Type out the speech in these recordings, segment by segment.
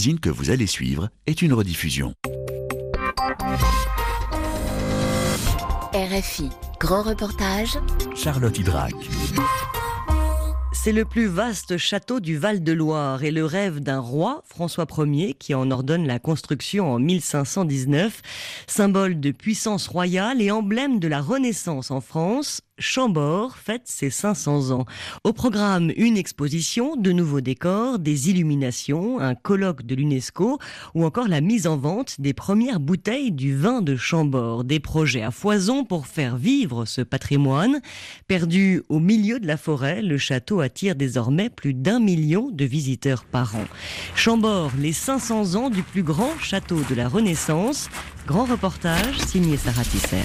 magazine que vous allez suivre est une rediffusion. RFI, grand reportage. Charlotte Hydrac. C'est le plus vaste château du Val-de-Loire et le rêve d'un roi, François Ier, qui en ordonne la construction en 1519, symbole de puissance royale et emblème de la Renaissance en France, Chambord fête ses 500 ans. Au programme, une exposition, de nouveaux décors, des illuminations, un colloque de l'UNESCO ou encore la mise en vente des premières bouteilles du vin de Chambord. Des projets à foison pour faire vivre ce patrimoine. Perdu au milieu de la forêt, le château attire désormais plus d'un million de visiteurs par an. Chambord, les 500 ans du plus grand château de la Renaissance. Grand reportage signé Sarah Tisser.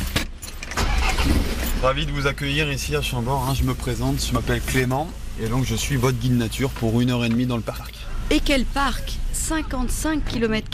Ravi de vous accueillir ici à Chambord. Hein. Je me présente, je m'appelle Clément et donc je suis votre guide nature pour une heure et demie dans le parc. Et quel parc? 55 km.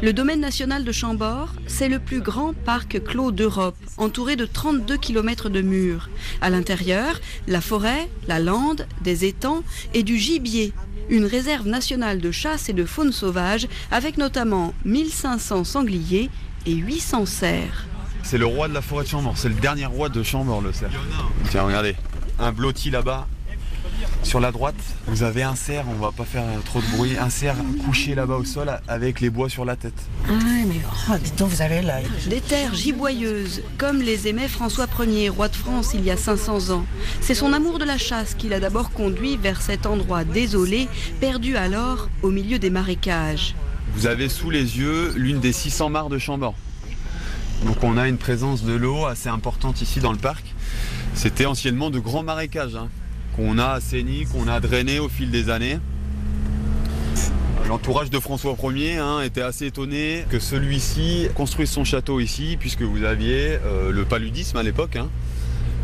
Le domaine national de Chambord, c'est le plus grand parc clos d'Europe, entouré de 32 km de murs. À l'intérieur, la forêt, la lande, des étangs et du gibier. Une réserve nationale de chasse et de faune sauvage, avec notamment 1500 sangliers et 800 cerfs. C'est le roi de la forêt de Chambord, c'est le dernier roi de Chambord, le cerf. Tiens, regardez, un blotti là-bas. Sur la droite, vous avez un cerf, on va pas faire trop de bruit, un cerf couché là-bas au sol avec les bois sur la tête. Ah mais oh, dites vous avez l'œil. Des terres giboyeuses, comme les aimait François Ier, roi de France il y a 500 ans. C'est son amour de la chasse qui l'a d'abord conduit vers cet endroit désolé, perdu alors au milieu des marécages. Vous avez sous les yeux l'une des 600 mares de Chambord. Donc on a une présence de l'eau assez importante ici dans le parc. C'était anciennement de grands marécages hein, qu'on a assainis, qu'on a drainés au fil des années. L'entourage de François Ier hein, était assez étonné que celui-ci construise son château ici, puisque vous aviez euh, le paludisme à l'époque. Hein,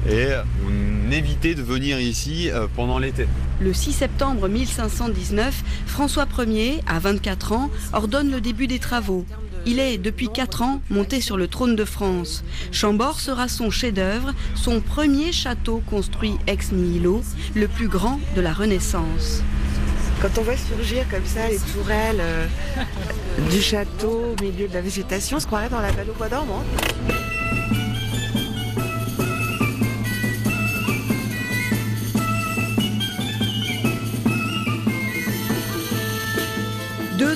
et on évitait de venir ici euh, pendant l'été. Le 6 septembre 1519, François Ier, à 24 ans, ordonne le début des travaux. Il est, depuis 4 ans, monté sur le trône de France. Chambord sera son chef-d'œuvre, son premier château construit ex nihilo, le plus grand de la Renaissance. Quand on voit surgir comme ça les tourelles euh, du château au milieu de la végétation, on se croirait dans la vallée au bois dormant.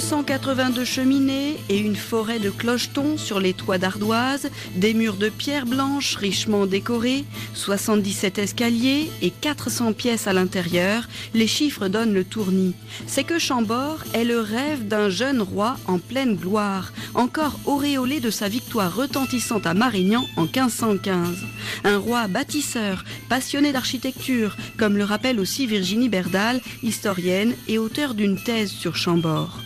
282 cheminées et une forêt de clochetons sur les toits d'ardoise, des murs de pierre blanche richement décorés, 77 escaliers et 400 pièces à l'intérieur, les chiffres donnent le tournis. C'est que Chambord est le rêve d'un jeune roi en pleine gloire, encore auréolé de sa victoire retentissante à Marignan en 1515. Un roi bâtisseur, passionné d'architecture, comme le rappelle aussi Virginie Berdal, historienne et auteure d'une thèse sur Chambord.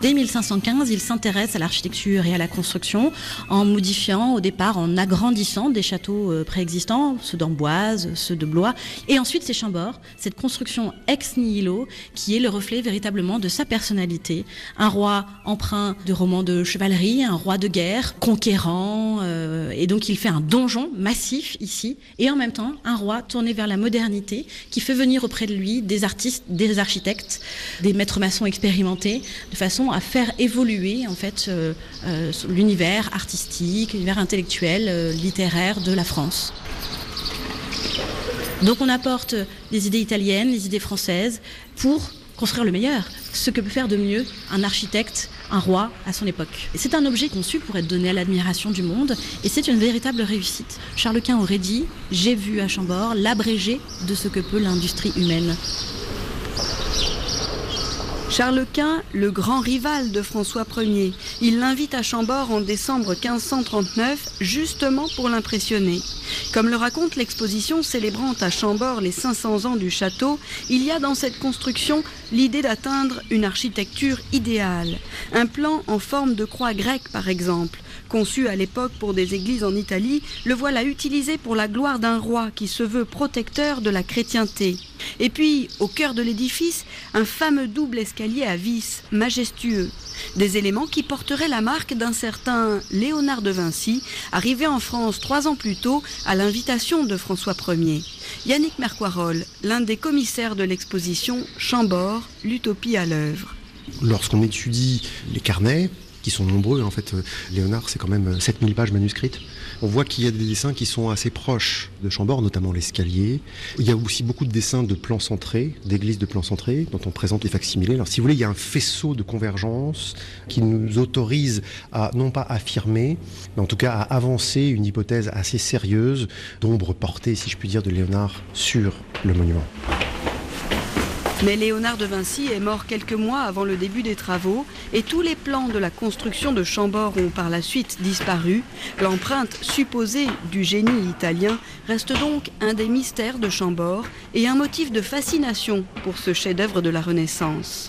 Dès 1515, il s'intéresse à l'architecture et à la construction en modifiant au départ, en agrandissant des châteaux euh, préexistants, ceux d'Amboise, ceux de Blois, et ensuite c'est Chambord, cette construction ex nihilo qui est le reflet véritablement de sa personnalité. Un roi empreint de romans de chevalerie, un roi de guerre, conquérant, euh, et donc il fait un donjon massif ici, et en même temps un roi tourné vers la modernité qui fait venir auprès de lui des artistes, des architectes, des maîtres maçons expérimentés, de façon à faire évoluer en fait euh, euh, l'univers artistique, l'univers intellectuel, euh, littéraire de la France. Donc on apporte les idées italiennes, les idées françaises pour construire le meilleur, ce que peut faire de mieux un architecte, un roi à son époque. C'est un objet conçu pour être donné à l'admiration du monde et c'est une véritable réussite. Charles Quint aurait dit J'ai vu à Chambord l'abrégé de ce que peut l'industrie humaine. Charles Quint, le grand rival de François Ier, il l'invite à Chambord en décembre 1539, justement pour l'impressionner. Comme le raconte l'exposition célébrant à Chambord les 500 ans du château, il y a dans cette construction l'idée d'atteindre une architecture idéale. Un plan en forme de croix grecque, par exemple, Conçu à l'époque pour des églises en Italie, le voilà utilisé pour la gloire d'un roi qui se veut protecteur de la chrétienté. Et puis, au cœur de l'édifice, un fameux double escalier à vis, majestueux. Des éléments qui porteraient la marque d'un certain Léonard de Vinci, arrivé en France trois ans plus tôt à l'invitation de François Ier. Yannick Mercoirol, l'un des commissaires de l'exposition Chambord, l'utopie à l'œuvre. Lorsqu'on étudie les carnets, qui sont nombreux. En fait, euh, Léonard, c'est quand même 7000 pages manuscrites. On voit qu'il y a des dessins qui sont assez proches de Chambord, notamment l'escalier. Il y a aussi beaucoup de dessins de plans centrés, d'églises de plans centrés, dont on présente les facsimilés. Alors, si vous voulez, il y a un faisceau de convergence qui nous autorise à, non pas affirmer, mais en tout cas à avancer une hypothèse assez sérieuse d'ombre portée, si je puis dire, de Léonard sur le monument. Mais Léonard de Vinci est mort quelques mois avant le début des travaux et tous les plans de la construction de Chambord ont par la suite disparu. L'empreinte supposée du génie italien reste donc un des mystères de Chambord et un motif de fascination pour ce chef-d'œuvre de la Renaissance.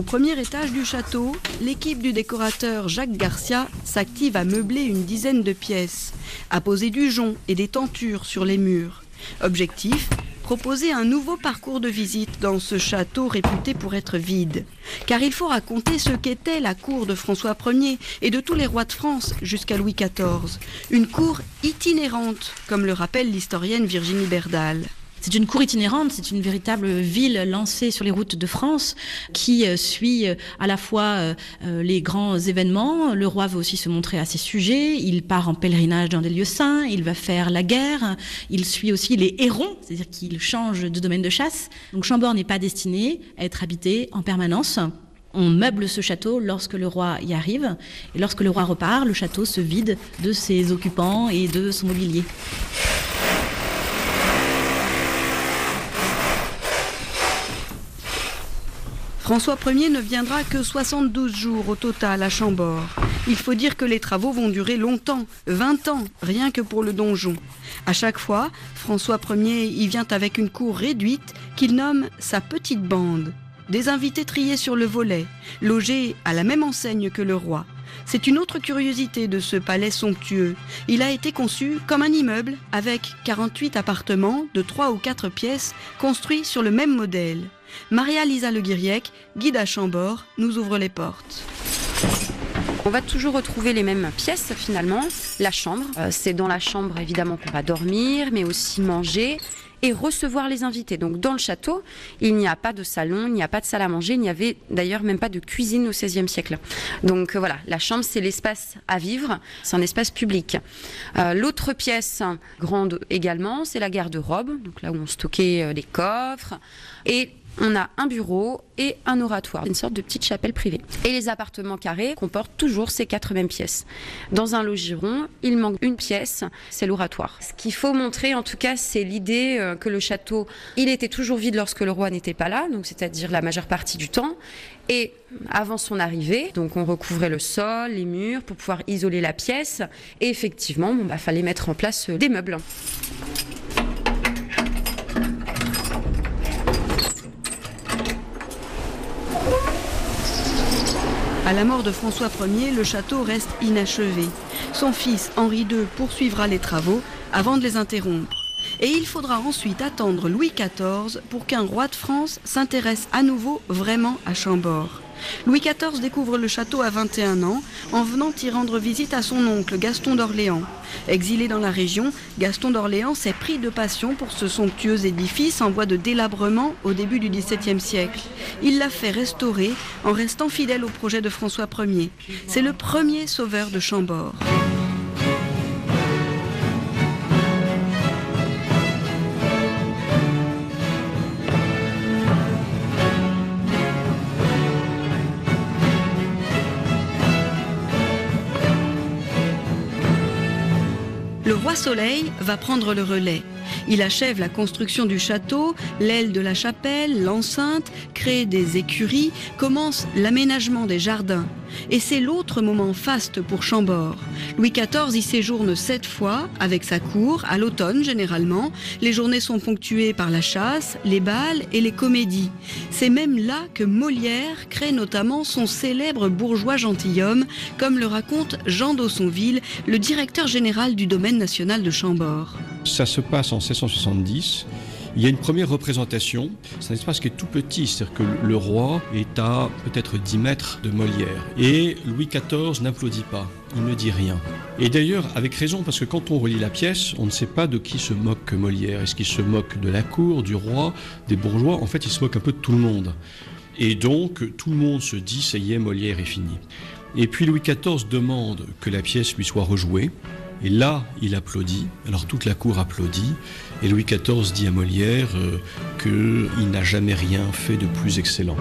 Au premier étage du château, l'équipe du décorateur Jacques Garcia s'active à meubler une dizaine de pièces, à poser du jonc et des tentures sur les murs. Objectif proposer un nouveau parcours de visite dans ce château réputé pour être vide. Car il faut raconter ce qu'était la cour de François Ier et de tous les rois de France jusqu'à Louis XIV. Une cour itinérante, comme le rappelle l'historienne Virginie Berdal. C'est une cour itinérante, c'est une véritable ville lancée sur les routes de France qui euh, suit euh, à la fois euh, les grands événements. Le roi veut aussi se montrer à ses sujets. Il part en pèlerinage dans des lieux saints. Il va faire la guerre. Il suit aussi les hérons, c'est-à-dire qu'il change de domaine de chasse. Donc Chambord n'est pas destiné à être habité en permanence. On meuble ce château lorsque le roi y arrive. Et lorsque le roi repart, le château se vide de ses occupants et de son mobilier. François Ier ne viendra que 72 jours au total à Chambord. Il faut dire que les travaux vont durer longtemps, 20 ans, rien que pour le donjon. À chaque fois, François Ier y vient avec une cour réduite qu'il nomme sa petite bande. Des invités triés sur le volet, logés à la même enseigne que le roi. C'est une autre curiosité de ce palais somptueux. Il a été conçu comme un immeuble avec 48 appartements de 3 ou 4 pièces construits sur le même modèle. Maria-Lisa Le Guiriec, guide à Chambord, nous ouvre les portes. On va toujours retrouver les mêmes pièces finalement. La chambre, euh, c'est dans la chambre évidemment qu'on va dormir, mais aussi manger et recevoir les invités. Donc dans le château, il n'y a pas de salon, il n'y a pas de salle à manger, il n'y avait d'ailleurs même pas de cuisine au XVIe siècle. Donc voilà, la chambre c'est l'espace à vivre, c'est un espace public. Euh, l'autre pièce grande également, c'est la garde-robe, donc là où on stockait euh, les coffres. Et on a un bureau et un oratoire, une sorte de petite chapelle privée. Et les appartements carrés comportent toujours ces quatre mêmes pièces. Dans un logiron, il manque une pièce, c'est l'oratoire. Ce qu'il faut montrer, en tout cas, c'est l'idée euh, que le château, il était toujours vide lorsque le roi n'était pas là, donc c'est-à-dire la majeure partie du temps. Et avant son arrivée, donc on recouvrait le sol, les murs pour pouvoir isoler la pièce. Et effectivement, il bah, fallait mettre en place euh, des meubles. À la mort de François Ier, le château reste inachevé. Son fils Henri II poursuivra les travaux avant de les interrompre. Et il faudra ensuite attendre Louis XIV pour qu'un roi de France s'intéresse à nouveau vraiment à Chambord. Louis XIV découvre le château à 21 ans en venant y rendre visite à son oncle Gaston d'Orléans. Exilé dans la région, Gaston d'Orléans s'est pris de passion pour ce somptueux édifice en voie de délabrement au début du XVIIe siècle. Il l'a fait restaurer en restant fidèle au projet de François Ier. C'est le premier sauveur de Chambord. Soleil va prendre le relais. Il achève la construction du château, l'aile de la chapelle, l'enceinte, crée des écuries, commence l'aménagement des jardins. Et c'est l'autre moment faste pour Chambord. Louis XIV y séjourne sept fois avec sa cour, à l'automne généralement. Les journées sont ponctuées par la chasse, les bals et les comédies. C'est même là que Molière crée notamment son célèbre bourgeois gentilhomme, comme le raconte Jean d'Aussonville, le directeur général du domaine national de Chambord. Ça se passe en 1670 Il y a une première représentation, c'est un espace qui est tout petit, c'est-à-dire que le roi est à peut-être 10 mètres de Molière. Et Louis XIV n'applaudit pas, il ne dit rien. Et d'ailleurs, avec raison, parce que quand on relit la pièce, on ne sait pas de qui se moque Molière. Est-ce qu'il se moque de la cour, du roi, des bourgeois? En fait, il se moque un peu de tout le monde. Et donc, tout le monde se dit, ça y est, Molière est fini. Et puis Louis XIV demande que la pièce lui soit rejouée. Et là, il applaudit. Alors toute la cour applaudit. Et Louis XIV dit à Molière euh, qu'il n'a jamais rien fait de plus excellent.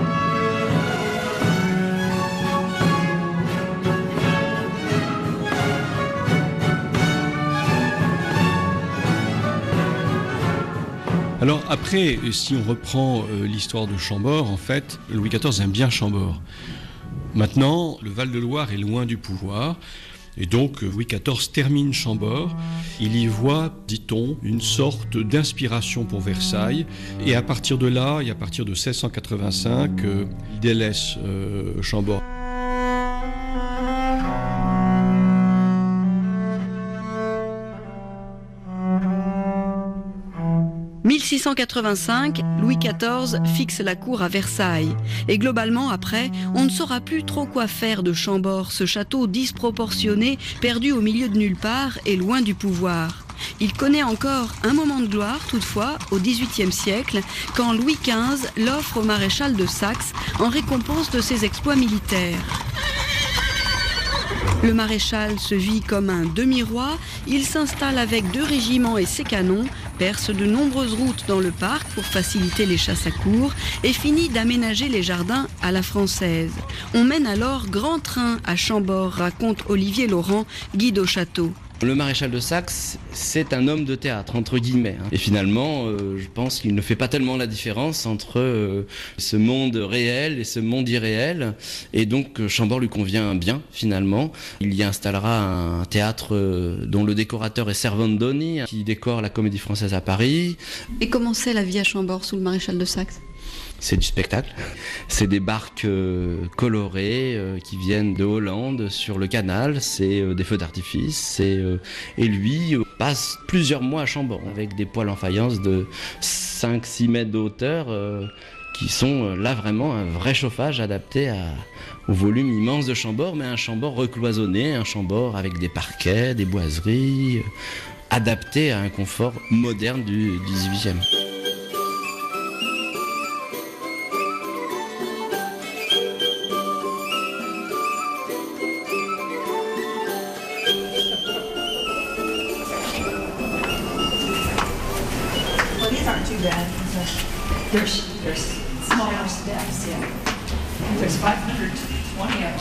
Alors après, si on reprend euh, l'histoire de Chambord, en fait, Louis XIV aime bien Chambord. Maintenant, le Val-de-Loire est loin du pouvoir. Et donc Louis XIV termine Chambord. Il y voit, dit-on, une sorte d'inspiration pour Versailles. Et à partir de là, et à partir de 1685, euh, il délaisse euh, Chambord. 1685, Louis XIV fixe la cour à Versailles. Et globalement, après, on ne saura plus trop quoi faire de Chambord, ce château disproportionné, perdu au milieu de nulle part et loin du pouvoir. Il connaît encore un moment de gloire, toutefois, au XVIIIe siècle, quand Louis XV l'offre au maréchal de Saxe en récompense de ses exploits militaires. Le maréchal se vit comme un demi-roi, il s'installe avec deux régiments et ses canons, perce de nombreuses routes dans le parc pour faciliter les chasses à cours et finit d'aménager les jardins à la française. On mène alors grand train à Chambord, raconte Olivier Laurent, guide au château. Le maréchal de Saxe, c'est un homme de théâtre, entre guillemets. Hein. Et finalement, euh, je pense qu'il ne fait pas tellement la différence entre euh, ce monde réel et ce monde irréel. Et donc, euh, Chambord lui convient bien, finalement. Il y installera un théâtre dont le décorateur est Servandoni, qui décore la comédie française à Paris. Et comment c'est la vie à Chambord sous le maréchal de Saxe? C'est du spectacle. C'est des barques euh, colorées euh, qui viennent de Hollande sur le canal. C'est euh, des feux d'artifice. et lui passe plusieurs mois à Chambord avec des poils en faïence de 5-6 mètres de hauteur qui sont là vraiment un vrai chauffage adapté au volume immense de Chambord, mais un Chambord recloisonné, un Chambord avec des parquets, des boiseries, adapté à un confort moderne du 18e. There's, there's smaller steps, yeah.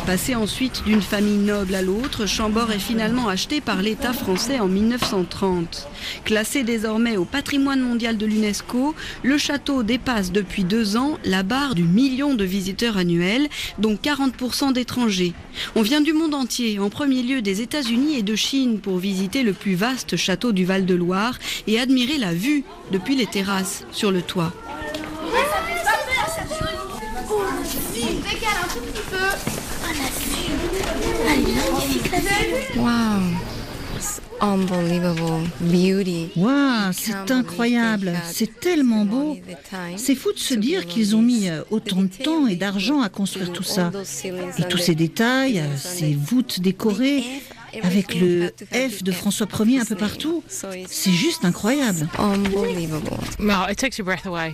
Passé ensuite d'une famille noble à l'autre, Chambord est finalement acheté par l'État français en 1930. Classé désormais au patrimoine mondial de l'UNESCO, le château dépasse depuis deux ans la barre du million de visiteurs annuels, dont 40% d'étrangers. On vient du monde entier, en premier lieu des États-Unis et de Chine, pour visiter le plus vaste château du Val-de-Loire et admirer la vue depuis les terrasses sur le toit. Wow, c'est incroyable, c'est tellement beau. C'est fou de se dire qu'ils ont mis euh, autant de temps et d'argent à construire tout ça. Et tous ces détails, euh, ces voûtes décorées, avec le F de François Ier un peu partout. C'est juste incroyable.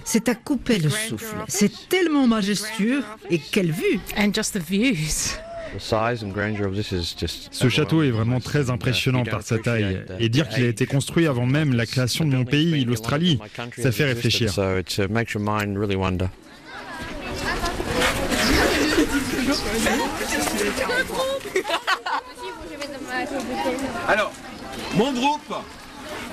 C'est à couper le souffle. C'est tellement majestueux et quelle vue! Ce château est vraiment très impressionnant par sa taille. Et dire qu'il a été construit avant même la création de mon pays, l'Australie, ça fait réfléchir. Alors, mon groupe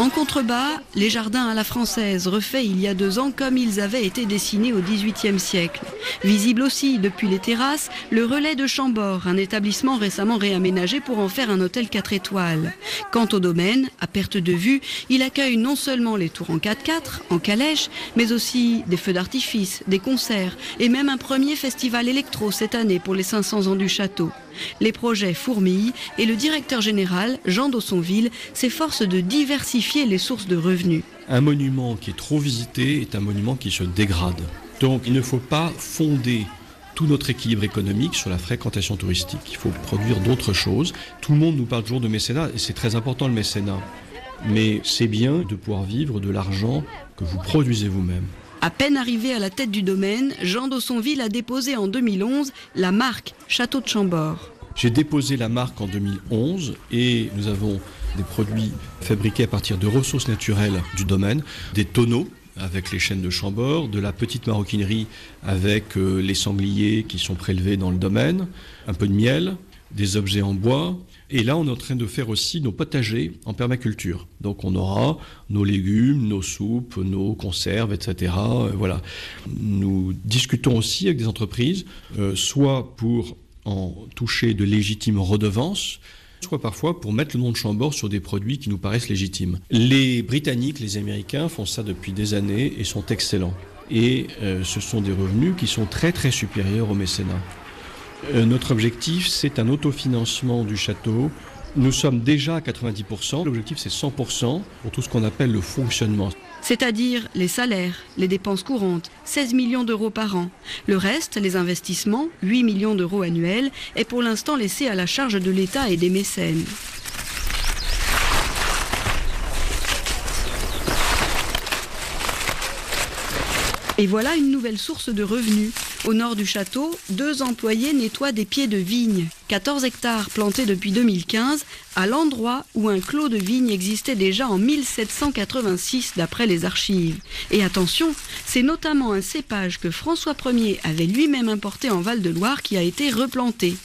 en contrebas, les jardins à la française, refaits il y a deux ans comme ils avaient été dessinés au XVIIIe siècle. Visible aussi depuis les terrasses, le relais de Chambord, un établissement récemment réaménagé pour en faire un hôtel 4 étoiles. Quant au domaine, à perte de vue, il accueille non seulement les tours en 4x4, en calèche, mais aussi des feux d'artifice, des concerts et même un premier festival électro cette année pour les 500 ans du château. Les projets fourmillent et le directeur général, Jean Dossonville, s'efforce de diversifier les sources de revenus. Un monument qui est trop visité est un monument qui se dégrade. Donc il ne faut pas fonder tout notre équilibre économique sur la fréquentation touristique. Il faut produire d'autres choses. Tout le monde nous parle toujours de mécénat et c'est très important le mécénat. Mais c'est bien de pouvoir vivre de l'argent que vous produisez vous-même. À peine arrivé à la tête du domaine, Jean Dossonville a déposé en 2011 la marque Château de Chambord. J'ai déposé la marque en 2011 et nous avons des produits fabriqués à partir de ressources naturelles du domaine, des tonneaux avec les chaînes de Chambord, de la petite maroquinerie avec euh, les sangliers qui sont prélevés dans le domaine, un peu de miel, des objets en bois. Et là, on est en train de faire aussi nos potagers en permaculture. Donc, on aura nos légumes, nos soupes, nos conserves, etc. Euh, voilà. Nous discutons aussi avec des entreprises, euh, soit pour en toucher de légitimes redevances, soit parfois pour mettre le nom de Chambord sur des produits qui nous paraissent légitimes. Les Britanniques, les Américains font ça depuis des années et sont excellents. Et euh, ce sont des revenus qui sont très très supérieurs au mécénat. Euh, notre objectif, c'est un autofinancement du château. Nous sommes déjà à 90%. L'objectif, c'est 100% pour tout ce qu'on appelle le fonctionnement c'est-à-dire les salaires, les dépenses courantes, 16 millions d'euros par an. Le reste, les investissements, 8 millions d'euros annuels, est pour l'instant laissé à la charge de l'État et des mécènes. Et voilà une nouvelle source de revenus. Au nord du château, deux employés nettoient des pieds de vigne, 14 hectares plantés depuis 2015, à l'endroit où un clos de vigne existait déjà en 1786 d'après les archives. Et attention, c'est notamment un cépage que François Ier avait lui-même importé en Val-de-Loire qui a été replanté.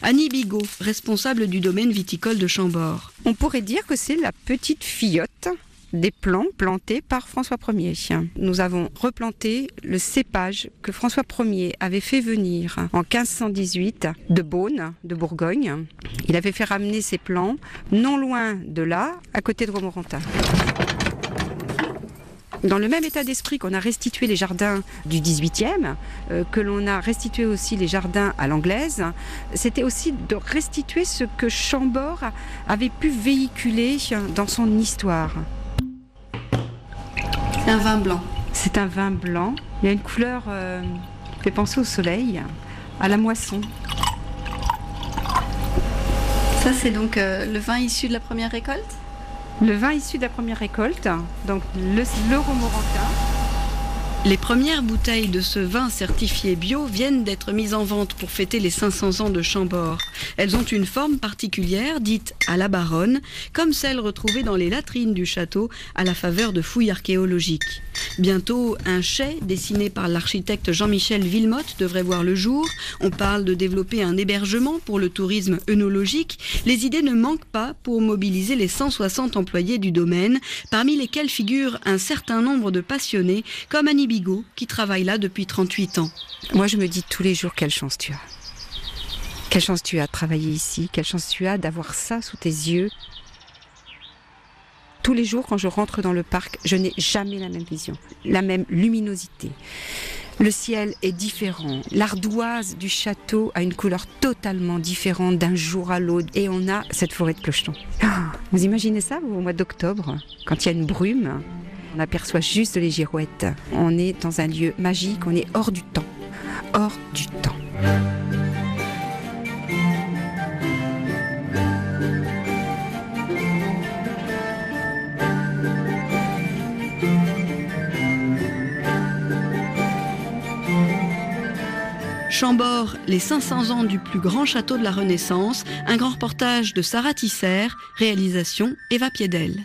Annie Bigot, responsable du domaine viticole de Chambord. On pourrait dire que c'est la petite fillotte des plants plantés par François Ier. Nous avons replanté le cépage que François Ier avait fait venir en 1518 de Beaune, de Bourgogne. Il avait fait ramener ces plants non loin de là, à côté de Romorantin. Dans le même état d'esprit qu'on a restitué les jardins du 18e, euh, que l'on a restitué aussi les jardins à l'anglaise, c'était aussi de restituer ce que Chambord avait pu véhiculer dans son histoire. Un vin blanc. C'est un vin blanc. Il y a une couleur euh, qui fait penser au soleil, à la moisson. Ça, c'est donc euh, le vin issu de la première récolte? Le vin issu de la première récolte, donc le, le Romorantin. Les premières bouteilles de ce vin certifié bio viennent d'être mises en vente pour fêter les 500 ans de Chambord. Elles ont une forme particulière, dite à la baronne, comme celle retrouvée dans les latrines du château à la faveur de fouilles archéologiques. Bientôt, un chai dessiné par l'architecte Jean-Michel Villemotte devrait voir le jour. On parle de développer un hébergement pour le tourisme œnologique. Les idées ne manquent pas pour mobiliser les 160 employés du domaine, parmi lesquels figure un certain nombre de passionnés comme Annie Qui travaille là depuis 38 ans. Moi, je me dis tous les jours quelle chance tu as. Quelle chance tu as de travailler ici, quelle chance tu as d'avoir ça sous tes yeux. Tous les jours, quand je rentre dans le parc, je n'ai jamais la même vision, la même luminosité. Le ciel est différent. L'ardoise du château a une couleur totalement différente d'un jour à l'autre. Et on a cette forêt de clochetons. Ah, vous imaginez ça au mois d'octobre, quand il y a une brume? On aperçoit juste les girouettes. On est dans un lieu magique, on est hors du temps. Hors du temps. Chambord, les 500 ans du plus grand château de la Renaissance, un grand reportage de Sarah Tisser, réalisation Eva Piedel.